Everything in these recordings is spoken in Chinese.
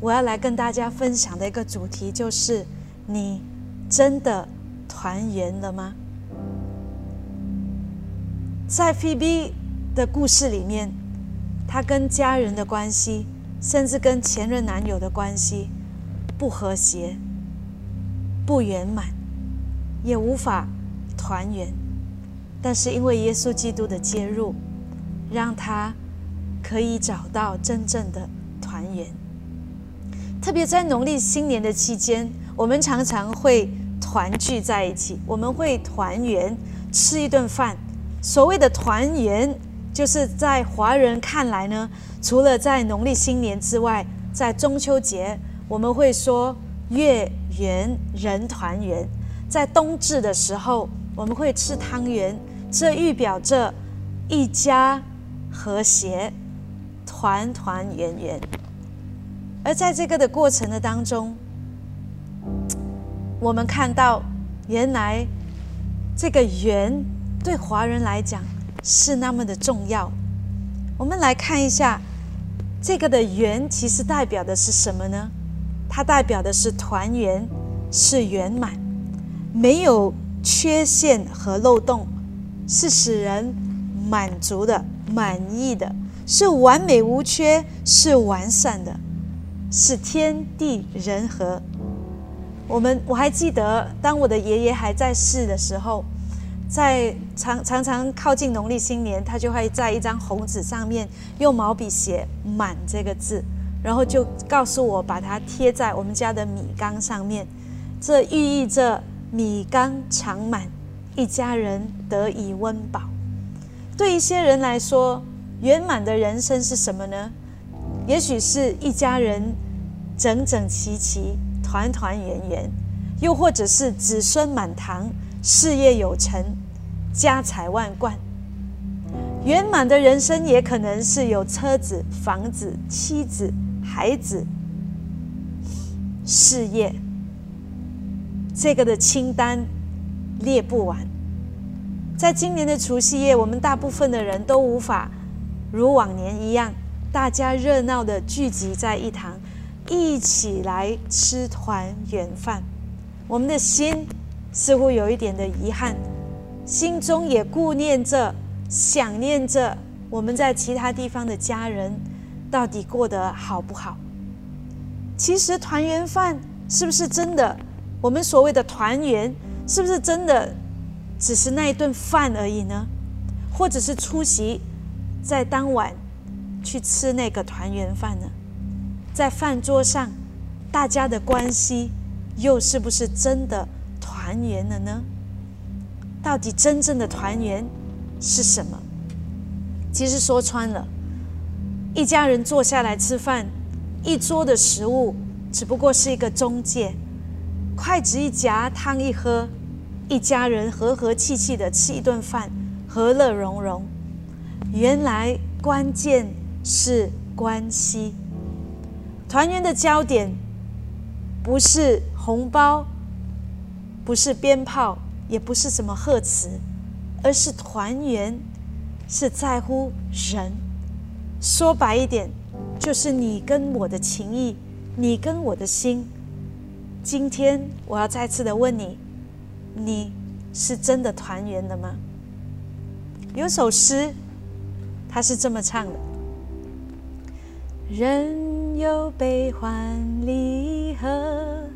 我要来跟大家分享的一个主题就是：你真的团圆了吗？在菲比的故事里面，她跟家人的关系，甚至跟前任男友的关系不和谐、不圆满，也无法团圆。但是因为耶稣基督的介入，让她可以找到真正的团圆。特别在农历新年的期间，我们常常会团聚在一起，我们会团圆吃一顿饭。所谓的团圆，就是在华人看来呢，除了在农历新年之外，在中秋节我们会说月圆人团圆，在冬至的时候我们会吃汤圆，这预表着一家和谐，团团圆圆。而在这个的过程的当中，我们看到，原来这个缘对华人来讲是那么的重要。我们来看一下，这个的缘其实代表的是什么呢？它代表的是团圆，是圆满，没有缺陷和漏洞，是使人满足的、满意的，是完美无缺，是完善的。是天地人和。我们我还记得，当我的爷爷还在世的时候，在常常常靠近农历新年，他就会在一张红纸上面用毛笔写“满”这个字，然后就告诉我把它贴在我们家的米缸上面，这寓意着米缸常满，一家人得以温饱。对一些人来说，圆满的人生是什么呢？也许是一家人整整齐齐、团团圆圆，又或者是子孙满堂、事业有成、家财万贯。圆满的人生也可能是有车子、房子、妻子、孩子、事业，这个的清单列不完。在今年的除夕夜，我们大部分的人都无法如往年一样。大家热闹的聚集在一堂，一起来吃团圆饭。我们的心似乎有一点的遗憾，心中也顾念着、想念着我们在其他地方的家人，到底过得好不好？其实团圆饭是不是真的？我们所谓的团圆，是不是真的只是那一顿饭而已呢？或者是出席在当晚？去吃那个团圆饭呢？在饭桌上，大家的关系又是不是真的团圆了呢？到底真正的团圆是什么？其实说穿了，一家人坐下来吃饭，一桌的食物只不过是一个中介，筷子一夹，汤一喝，一家人和和气气的吃一顿饭，和乐融融。原来关键。是关系，团圆的焦点不是红包，不是鞭炮，也不是什么贺词，而是团圆，是在乎人。说白一点，就是你跟我的情谊，你跟我的心。今天我要再次的问你，你是真的团圆了吗？有首诗，它是这么唱的。人有悲欢离合，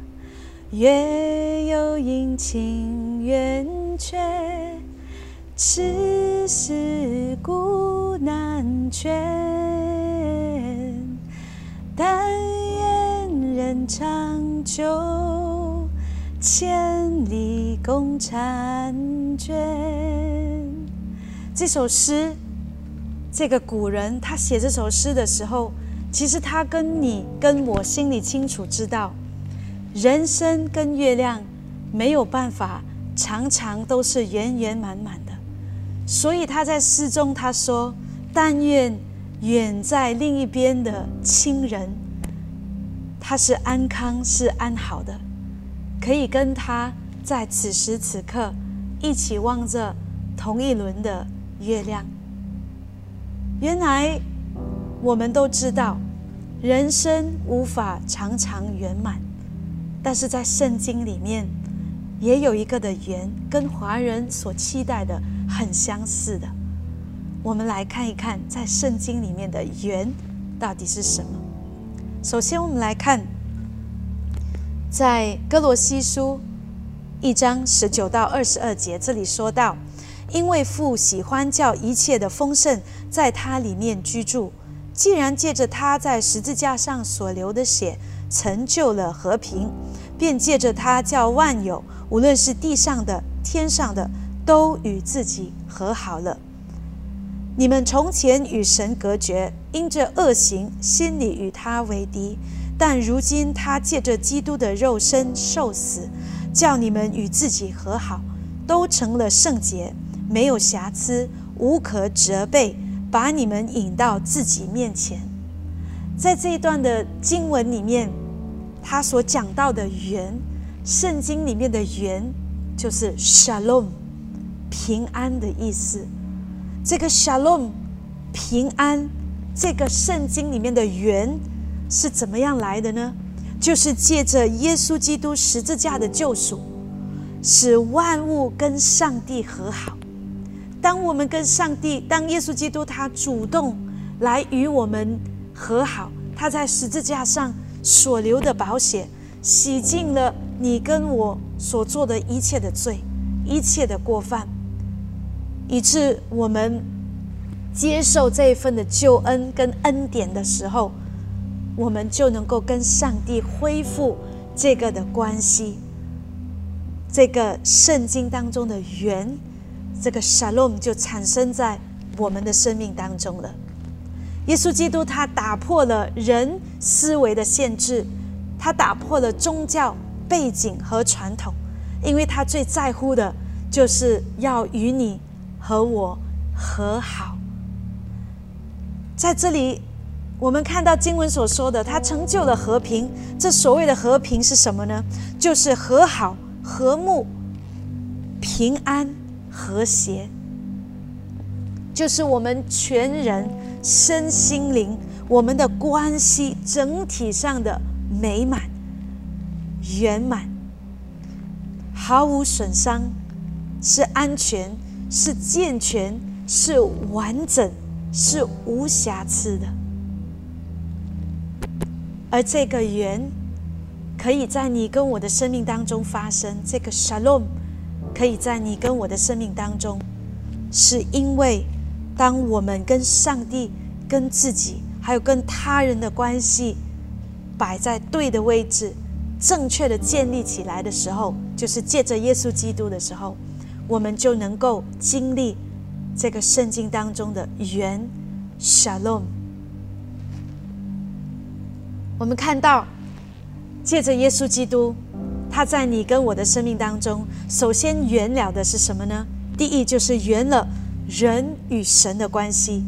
月有阴晴圆缺，此事古难全。但愿人长久，千里共婵娟。这首诗，这个古人他写这首诗的时候。其实他跟你跟我心里清楚知道，人生跟月亮没有办法常常都是圆圆满满的，所以他在诗中他说：“但愿远在另一边的亲人，他是安康是安好的，可以跟他在此时此刻一起望着同一轮的月亮。”原来。我们都知道，人生无法常常圆满，但是在圣经里面也有一个的圆，跟华人所期待的很相似的。我们来看一看，在圣经里面的圆到底是什么。首先，我们来看在哥罗西书一章十九到二十二节，这里说到：因为父喜欢叫一切的丰盛在他里面居住。既然借着他在十字架上所流的血成就了和平，便借着他叫万有，无论是地上的、天上的，都与自己和好了。你们从前与神隔绝，因着恶行，心里与他为敌；但如今他借着基督的肉身受死，叫你们与自己和好，都成了圣洁，没有瑕疵，无可责备。把你们引到自己面前，在这一段的经文里面，他所讲到的“缘”，圣经里面的“缘”就是 “shalom”，平安的意思。这个 “shalom”，平安，这个圣经里面的“缘”是怎么样来的呢？就是借着耶稣基督十字架的救赎，使万物跟上帝和好。当我们跟上帝，当耶稣基督他主动来与我们和好，他在十字架上所留的宝血，洗净了你跟我所做的一切的罪，一切的过犯，以致我们接受这一份的救恩跟恩典的时候，我们就能够跟上帝恢复这个的关系，这个圣经当中的缘。这个 shalom 就产生在我们的生命当中了。耶稣基督他打破了人思维的限制，他打破了宗教背景和传统，因为他最在乎的就是要与你和我和好。在这里，我们看到经文所说的，他成就了和平。这所谓的和平是什么呢？就是和好、和睦、平安。和谐，就是我们全人身心灵，我们的关系整体上的美满、圆满，毫无损伤，是安全，是健全，是完整，是无瑕疵的。而这个缘，可以在你跟我的生命当中发生。这个 shalom。可以在你跟我的生命当中，是因为当我们跟上帝、跟自己，还有跟他人的关系摆在对的位置、正确的建立起来的时候，就是借着耶稣基督的时候，我们就能够经历这个圣经当中的缘 Shalom。我们看到，借着耶稣基督。他在你跟我的生命当中，首先圆了的是什么呢？第一就是圆了人与神的关系。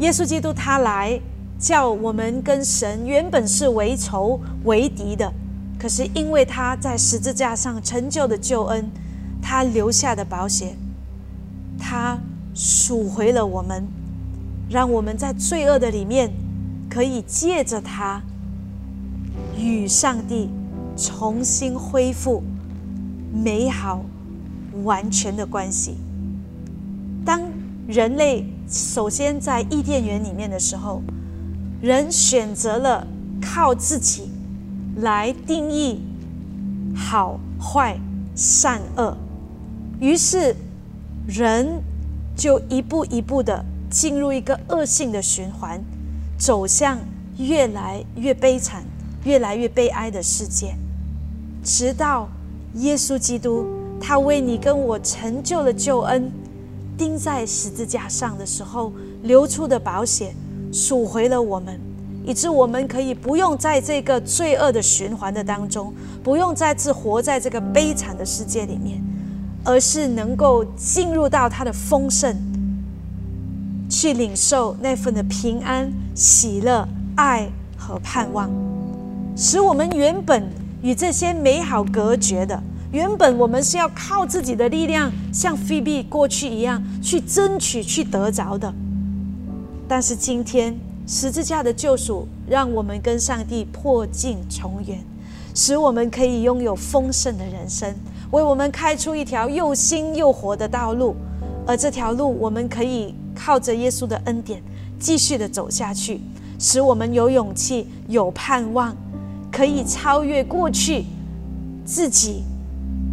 耶稣基督他来叫我们跟神原本是为仇为敌的，可是因为他在十字架上成就的救恩，他留下的宝血，他赎回了我们，让我们在罪恶的里面可以借着他与上帝。重新恢复美好完全的关系。当人类首先在伊甸园里面的时候，人选择了靠自己来定义好坏善恶，于是人就一步一步的进入一个恶性的循环，走向越来越悲惨、越来越悲哀的世界。直到耶稣基督，他为你跟我成就了救恩，钉在十字架上的时候流出的宝血，赎回了我们，以致我们可以不用在这个罪恶的循环的当中，不用再次活在这个悲惨的世界里面，而是能够进入到他的丰盛，去领受那份的平安、喜乐、爱和盼望，使我们原本。与这些美好隔绝的，原本我们是要靠自己的力量，像菲比过去一样去争取、去得着的。但是今天，十字架的救赎，让我们跟上帝破镜重圆，使我们可以拥有丰盛的人生，为我们开出一条又新又活的道路。而这条路，我们可以靠着耶稣的恩典，继续的走下去，使我们有勇气、有盼望，可以超越过去自己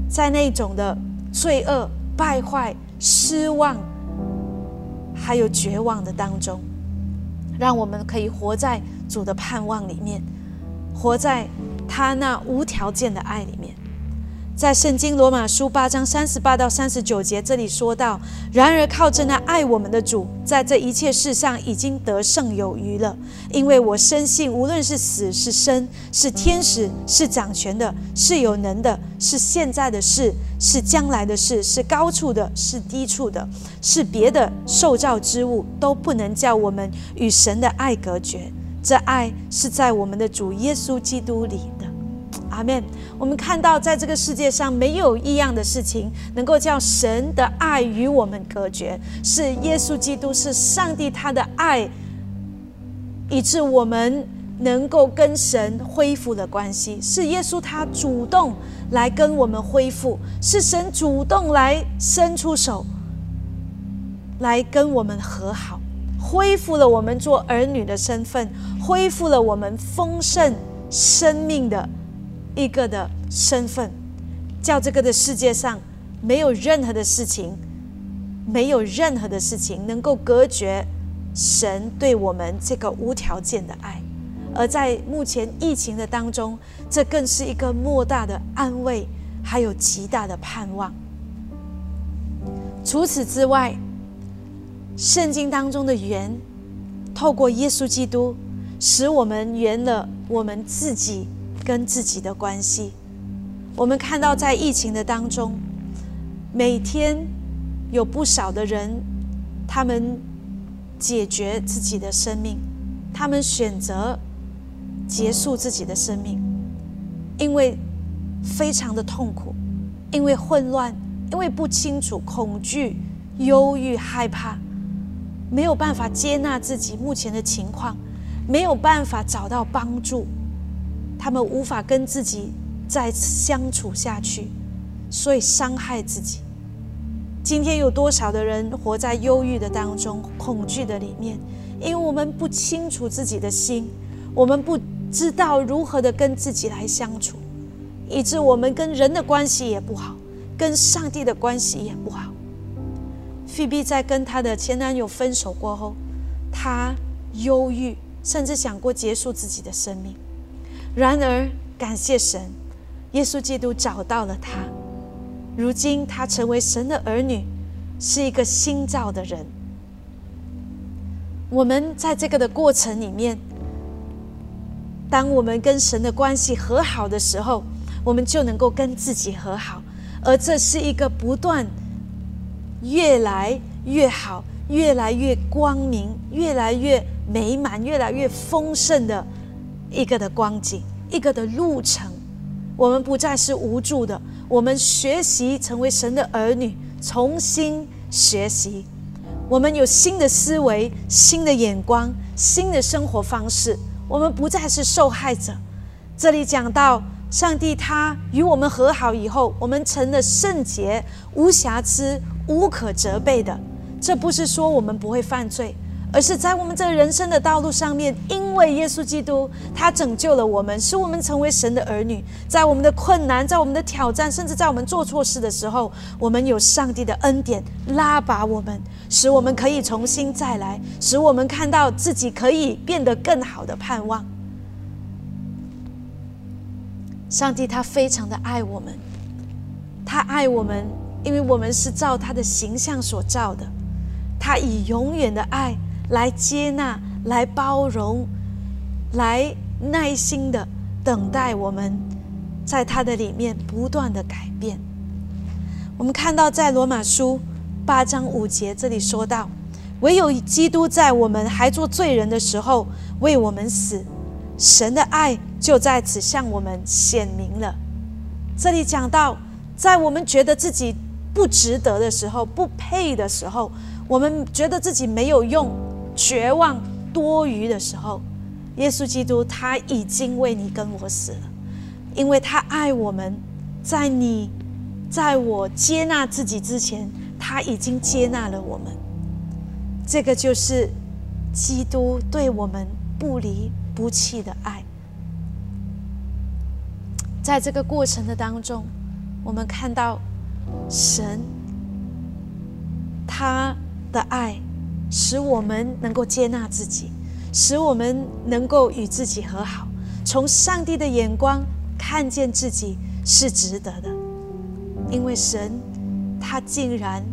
在那种的罪恶、败坏、失望，还有绝望的当中，让我们可以活在主的盼望里面，活在他那无条件的爱里面。在圣经罗马书八章三十八到三十九节，这里说到：然而靠着那爱我们的主，在这一切事上已经得胜有余了。因为我深信，无论是死是生，是天使，是掌权的，是有能的，是现在的事，是将来的事，是高处的，是低处的，是别的受造之物，都不能叫我们与神的爱隔绝。这爱是在我们的主耶稣基督里的。阿门。我们看到，在这个世界上没有一样的事情能够叫神的爱与我们隔绝，是耶稣基督，是上帝他的爱，以致我们能够跟神恢复了关系。是耶稣他主动来跟我们恢复，是神主动来伸出手来跟我们和好，恢复了我们做儿女的身份，恢复了我们丰盛生命的。一个的身份，叫这个的世界上没有任何的事情，没有任何的事情能够隔绝神对我们这个无条件的爱。而在目前疫情的当中，这更是一个莫大的安慰，还有极大的盼望。除此之外，圣经当中的缘，透过耶稣基督，使我们圆了我们自己。跟自己的关系，我们看到在疫情的当中，每天有不少的人，他们解决自己的生命，他们选择结束自己的生命，因为非常的痛苦，因为混乱，因为不清楚、恐惧、忧郁、害怕，没有办法接纳自己目前的情况，没有办法找到帮助。他们无法跟自己再次相处下去，所以伤害自己。今天有多少的人活在忧郁的当中、恐惧的里面？因为我们不清楚自己的心，我们不知道如何的跟自己来相处，以致我们跟人的关系也不好，跟上帝的关系也不好。菲比在跟她的前男友分手过后，她忧郁，甚至想过结束自己的生命。然而，感谢神，耶稣基督找到了他。如今，他成为神的儿女，是一个新造的人。我们在这个的过程里面，当我们跟神的关系和好的时候，我们就能够跟自己和好，而这是一个不断越来越好、越来越光明、越来越美满、越来越丰盛的。一个的光景，一个的路程，我们不再是无助的。我们学习成为神的儿女，重新学习。我们有新的思维、新的眼光、新的生活方式。我们不再是受害者。这里讲到上帝，他与我们和好以后，我们成了圣洁、无瑕疵、无可责备的。这不是说我们不会犯罪。而是在我们这人生的道路上面，因为耶稣基督他拯救了我们，使我们成为神的儿女。在我们的困难，在我们的挑战，甚至在我们做错事的时候，我们有上帝的恩典拉拔我们，使我们可以重新再来，使我们看到自己可以变得更好的盼望。上帝他非常的爱我们，他爱我们，因为我们是照他的形象所造的，他以永远的爱。来接纳，来包容，来耐心的等待我们，在他的里面不断的改变。我们看到在罗马书八章五节这里说到，唯有基督在我们还做罪人的时候为我们死，神的爱就在此向我们显明了。这里讲到，在我们觉得自己不值得的时候，不配的时候，我们觉得自己没有用。绝望、多余的时候，耶稣基督他已经为你跟我死了，因为他爱我们，在你在我接纳自己之前，他已经接纳了我们。这个就是基督对我们不离不弃的爱。在这个过程的当中，我们看到神他的爱。使我们能够接纳自己，使我们能够与自己和好，从上帝的眼光看见自己是值得的，因为神他竟然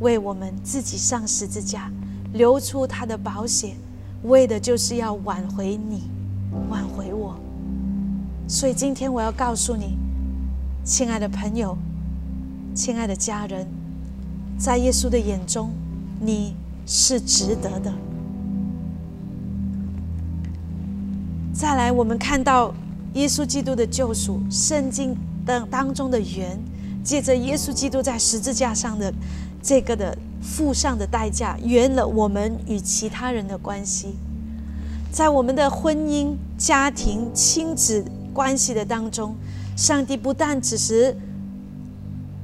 为我们自己上十字架，流出他的宝血，为的就是要挽回你，挽回我。所以今天我要告诉你，亲爱的朋友，亲爱的家人，在耶稣的眼中，你。是值得的。再来，我们看到耶稣基督的救赎，圣经的当中的缘，借着耶稣基督在十字架上的这个的付上的代价，圆了我们与其他人的关系。在我们的婚姻、家庭、亲子关系的当中，上帝不但只是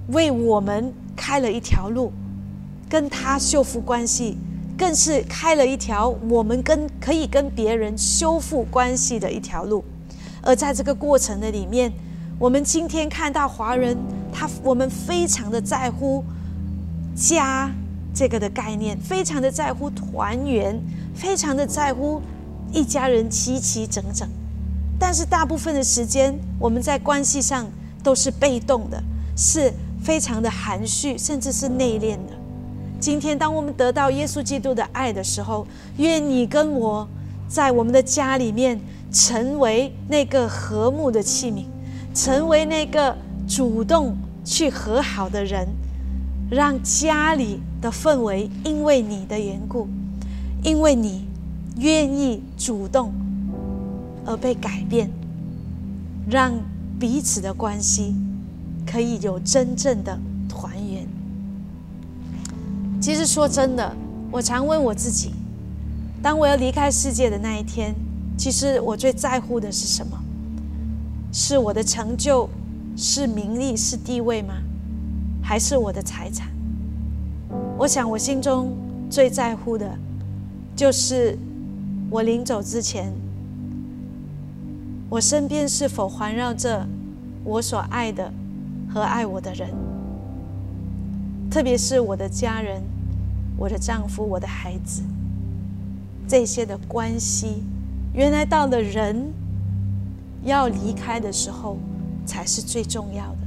为我们开了一条路。跟他修复关系，更是开了一条我们跟可以跟别人修复关系的一条路。而在这个过程的里面，我们今天看到华人，他我们非常的在乎家这个的概念，非常的在乎团圆，非常的在乎一家人齐齐整整。但是大部分的时间，我们在关系上都是被动的，是非常的含蓄，甚至是内敛的。今天，当我们得到耶稣基督的爱的时候，愿你跟我在我们的家里面成为那个和睦的器皿，成为那个主动去和好的人，让家里的氛围因为你的缘故，因为你愿意主动而被改变，让彼此的关系可以有真正的。其实说真的，我常问我自己：当我要离开世界的那一天，其实我最在乎的是什么？是我的成就，是名利，是地位吗？还是我的财产？我想我心中最在乎的，就是我临走之前，我身边是否环绕着我所爱的和爱我的人，特别是我的家人。我的丈夫，我的孩子，这些的关系，原来到了人要离开的时候，才是最重要的。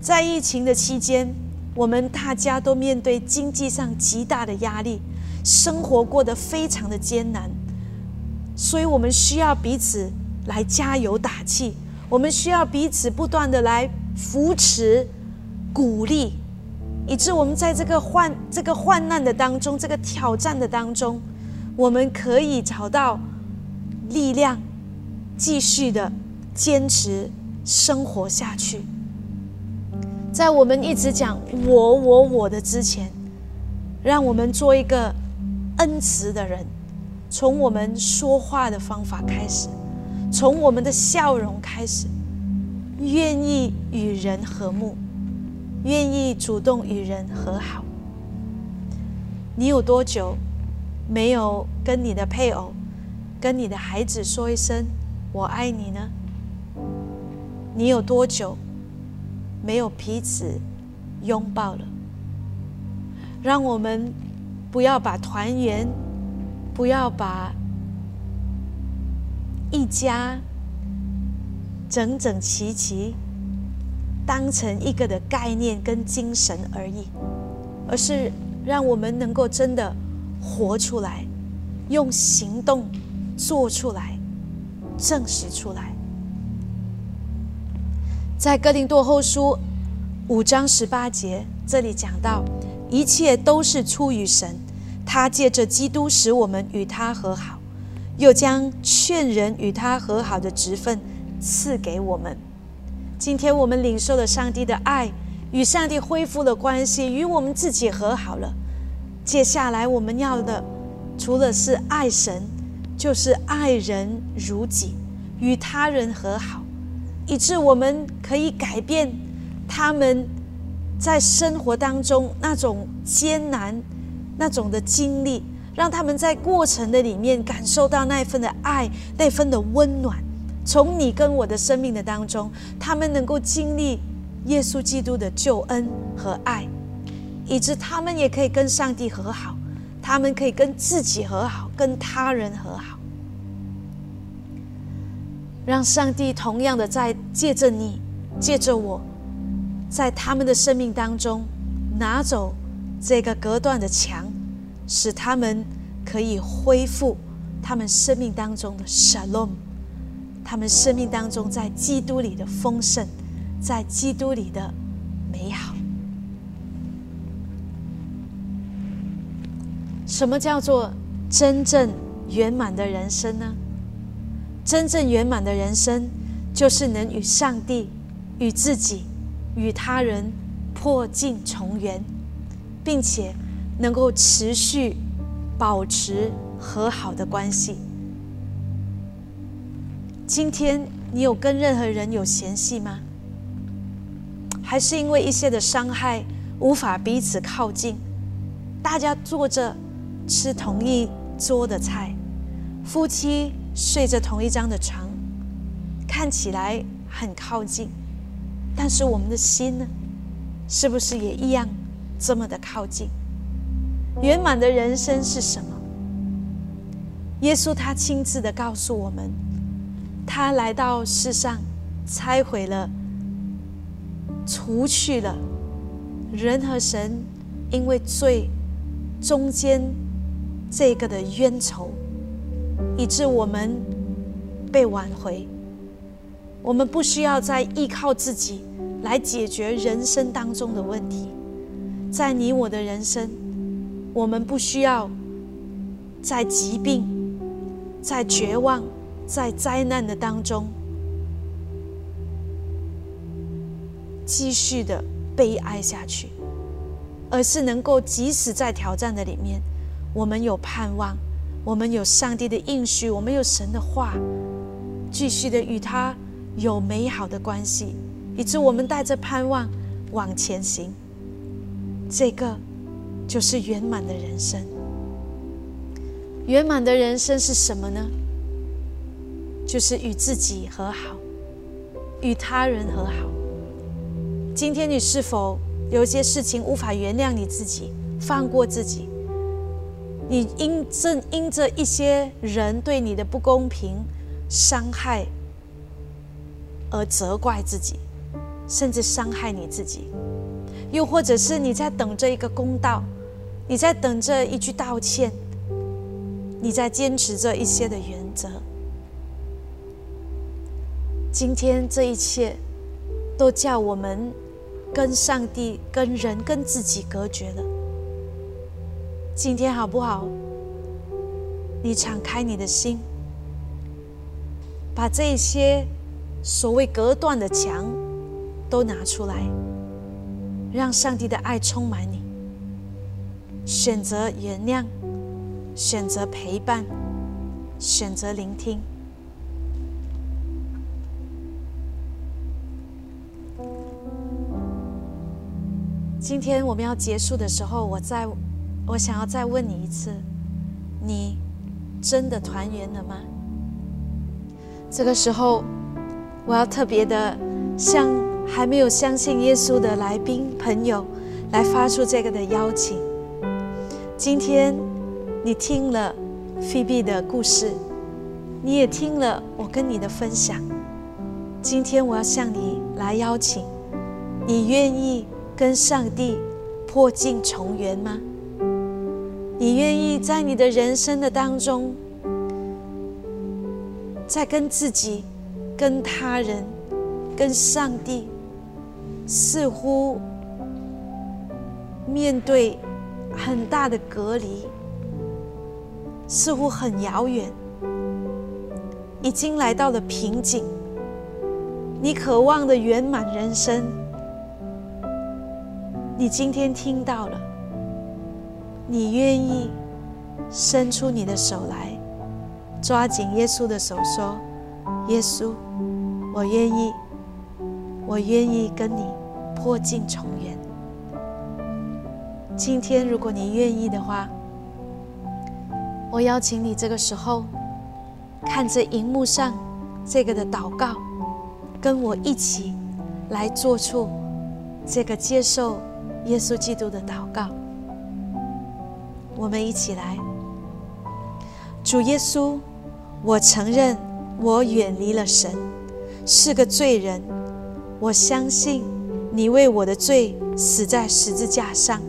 在疫情的期间，我们大家都面对经济上极大的压力，生活过得非常的艰难，所以我们需要彼此来加油打气，我们需要彼此不断的来扶持、鼓励。以致我们在这个患这个患难的当中，这个挑战的当中，我们可以找到力量，继续的坚持生活下去。在我们一直讲我我我的之前，让我们做一个恩慈的人，从我们说话的方法开始，从我们的笑容开始，愿意与人和睦。愿意主动与人和好。你有多久没有跟你的配偶、跟你的孩子说一声“我爱你”呢？你有多久没有彼此拥抱了？让我们不要把团圆，不要把一家整整齐齐。当成一个的概念跟精神而已，而是让我们能够真的活出来，用行动做出来，证实出来。在哥林多后书五章十八节这里讲到，一切都是出于神，他借着基督使我们与他和好，又将劝人与他和好的职分赐给我们。今天我们领受了上帝的爱，与上帝恢复了关系，与我们自己和好了。接下来我们要的除了是爱神，就是爱人如己，与他人和好，以致我们可以改变他们在生活当中那种艰难、那种的经历，让他们在过程的里面感受到那份的爱、那份的温暖。从你跟我的生命的当中，他们能够经历耶稣基督的救恩和爱。以致他们也可以跟上帝和好，他们可以跟自己和好，跟他人和好，让上帝同样的在借着你，借着我，在他们的生命当中拿走这个隔断的墙，使他们可以恢复他们生命当中的 shalom，他们生命当中在基督里的丰盛，在基督里的美好。什么叫做真正圆满的人生呢？真正圆满的人生，就是能与上帝、与自己、与他人破镜重圆，并且能够持续保持和好的关系。今天你有跟任何人有嫌隙吗？还是因为一些的伤害无法彼此靠近？大家坐着。吃同一桌的菜，夫妻睡着同一张的床，看起来很靠近，但是我们的心呢，是不是也一样这么的靠近？圆满的人生是什么？耶稣他亲自的告诉我们，他来到世上，拆毁了、除去了人和神因为罪中间。这个的冤仇，以致我们被挽回。我们不需要再依靠自己来解决人生当中的问题。在你我的人生，我们不需要在疾病、在绝望、在灾难的当中继续的悲哀下去，而是能够即使在挑战的里面。我们有盼望，我们有上帝的应许，我们有神的话，继续的与他有美好的关系，以致我们带着盼望往前行。这个就是圆满的人生。圆满的人生是什么呢？就是与自己和好，与他人和好。今天你是否有一些事情无法原谅你自己，放过自己？你因正因着一些人对你的不公平、伤害而责怪自己，甚至伤害你自己；又或者是你在等着一个公道，你在等着一句道歉，你在坚持着一些的原则。今天这一切都叫我们跟上帝、跟人、跟自己隔绝了。今天好不好？你敞开你的心，把这一些所谓隔断的墙都拿出来，让上帝的爱充满你。选择原谅，选择陪伴，选择聆听。今天我们要结束的时候，我再。我想要再问你一次：你真的团圆了吗？这个时候，我要特别的向还没有相信耶稣的来宾朋友来发出这个的邀请。今天你听了菲比的故事，你也听了我跟你的分享。今天我要向你来邀请：你愿意跟上帝破镜重圆吗？你愿意在你的人生的当中，在跟自己、跟他人、跟上帝，似乎面对很大的隔离，似乎很遥远，已经来到了瓶颈。你渴望的圆满人生，你今天听到了。你愿意伸出你的手来，抓紧耶稣的手，说：“耶稣，我愿意，我愿意跟你破镜重圆。”今天，如果你愿意的话，我邀请你这个时候看着荧幕上这个的祷告，跟我一起来做出这个接受耶稣基督的祷告。我们一起来，主耶稣，我承认我远离了神，是个罪人。我相信你为我的罪死在十字架上，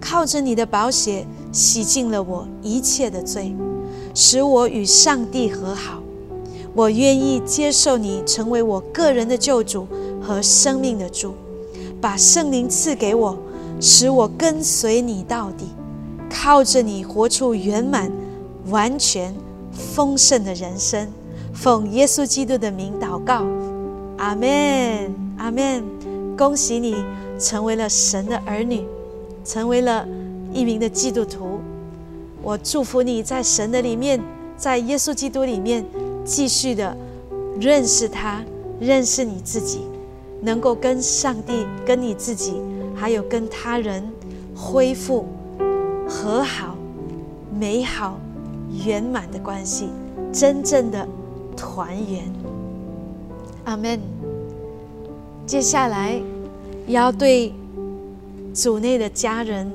靠着你的宝血洗净了我一切的罪，使我与上帝和好。我愿意接受你成为我个人的救主和生命的主，把圣灵赐给我，使我跟随你到底。靠着你活出圆满、完全、丰盛的人生，奉耶稣基督的名祷告，阿门，阿门。恭喜你成为了神的儿女，成为了一名的基督徒。我祝福你在神的里面，在耶稣基督里面，继续的认识他，认识你自己，能够跟上帝、跟你自己，还有跟他人恢复。和好、美好、圆满的关系，真正的团圆。阿门。接下来要对组内的家人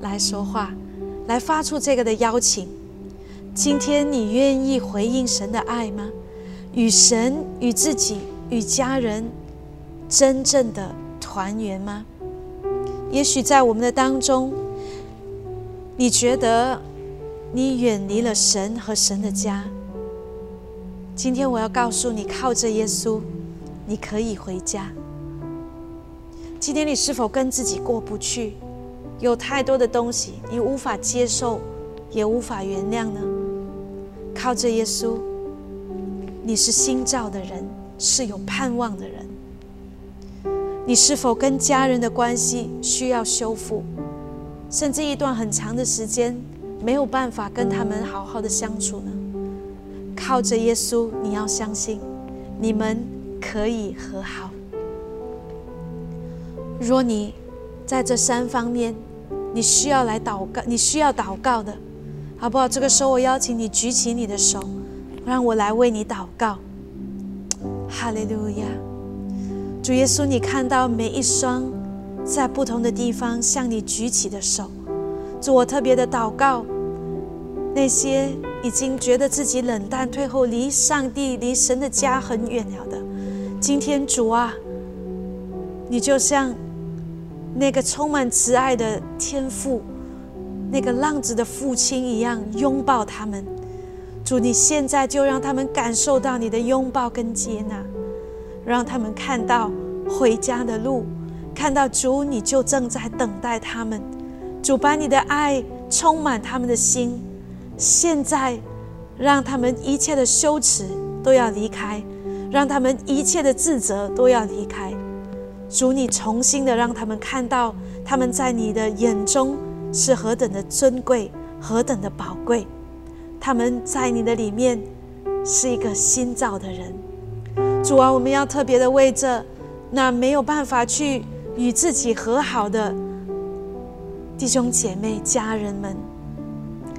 来说话，来发出这个的邀请。今天你愿意回应神的爱吗？与神、与自己、与家人真正的团圆吗？也许在我们的当中。你觉得你远离了神和神的家？今天我要告诉你，靠着耶稣，你可以回家。今天你是否跟自己过不去？有太多的东西你无法接受，也无法原谅呢？靠着耶稣，你是新造的人，是有盼望的人。你是否跟家人的关系需要修复？甚至一段很长的时间没有办法跟他们好好的相处呢？靠着耶稣，你要相信，你们可以和好。若你在这三方面，你需要来祷告，你需要祷告的，好不好？这个时候，我邀请你举起你的手，让我来为你祷告。哈利路亚，主耶稣，你看到每一双。在不同的地方向你举起的手，主，我特别的祷告，那些已经觉得自己冷淡退后、离上帝、离神的家很远了的，今天主啊，你就像那个充满慈爱的天父，那个浪子的父亲一样拥抱他们。主，你现在就让他们感受到你的拥抱跟接纳，让他们看到回家的路。看到主，你就正在等待他们。主把你的爱充满他们的心，现在让他们一切的羞耻都要离开，让他们一切的自责都要离开。主，你重新的让他们看到，他们在你的眼中是何等的尊贵，何等的宝贵。他们在你的里面是一个新造的人。主啊，我们要特别的为这那没有办法去。与自己和好的弟兄姐妹、家人们，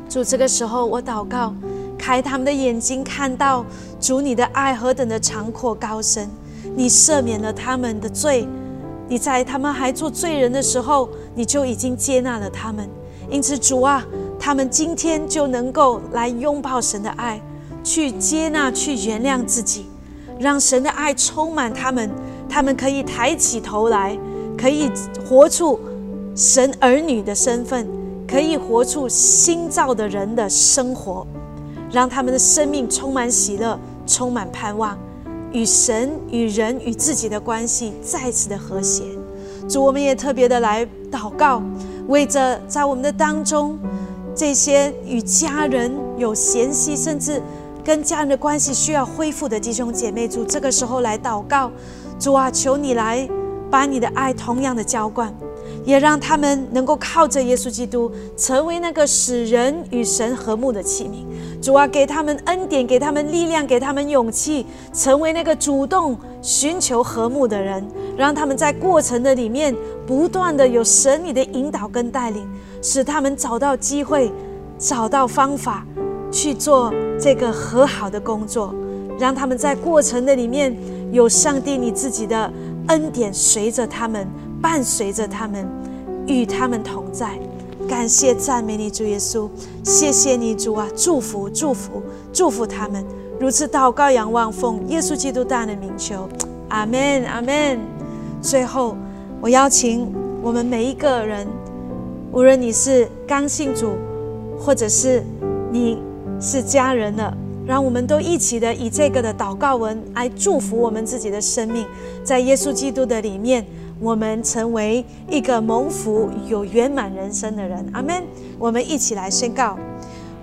主，这个时候我祷告，开他们的眼睛，看到主你的爱何等的长阔高深，你赦免了他们的罪，你在他们还做罪人的时候，你就已经接纳了他们。因此，主啊，他们今天就能够来拥抱神的爱，去接纳、去原谅自己，让神的爱充满他们，他们可以抬起头来。可以活出神儿女的身份，可以活出新造的人的生活，让他们的生命充满喜乐，充满盼望，与神、与人、与自己的关系再次的和谐。主，我们也特别的来祷告，为着在我们的当中这些与家人有嫌隙，甚至跟家人的关系需要恢复的弟兄姐妹，主这个时候来祷告，主啊，求你来。把你的爱同样的浇灌，也让他们能够靠着耶稣基督，成为那个使人与神和睦的器皿。主啊，给他们恩典，给他们力量，给他们勇气，成为那个主动寻求和睦的人。让他们在过程的里面不断的有神你的引导跟带领，使他们找到机会，找到方法去做这个和好的工作。让他们在过程的里面有上帝你自己的恩典随着他们，伴随着他们，与他们同在。感谢赞美你主耶稣，谢谢你主啊，祝福祝福祝福他们。如此祷告仰望奉耶稣基督大的名求，阿门阿门。最后，我邀请我们每一个人，无论你是刚信主，或者是你是家人了。让我们都一起的以这个的祷告文来祝福我们自己的生命，在耶稣基督的里面，我们成为一个蒙福、有圆满人生的人。阿门。我们一起来宣告：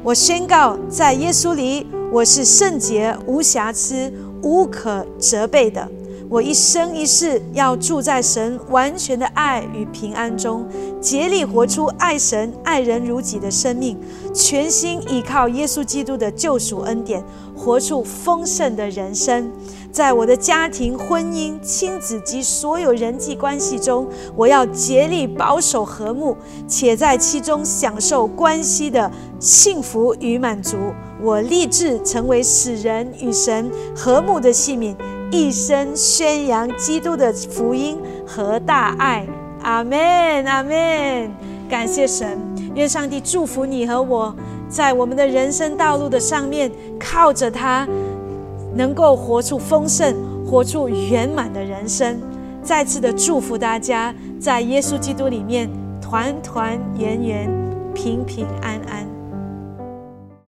我宣告，在耶稣里，我是圣洁、无瑕疵、无可责备的。我一生一世要住在神完全的爱与平安中，竭力活出爱神、爱人如己的生命，全心依靠耶稣基督的救赎恩典，活出丰盛的人生。在我的家庭、婚姻、亲子及所有人际关系中，我要竭力保守和睦，且在其中享受关系的幸福与满足。我立志成为使人与神和睦的器皿。一生宣扬基督的福音和大爱，阿门，阿门。感谢神，愿上帝祝福你和我，在我们的人生道路的上面，靠着他，能够活出丰盛，活出圆满的人生。再次的祝福大家，在耶稣基督里面团团圆圆，平平安安。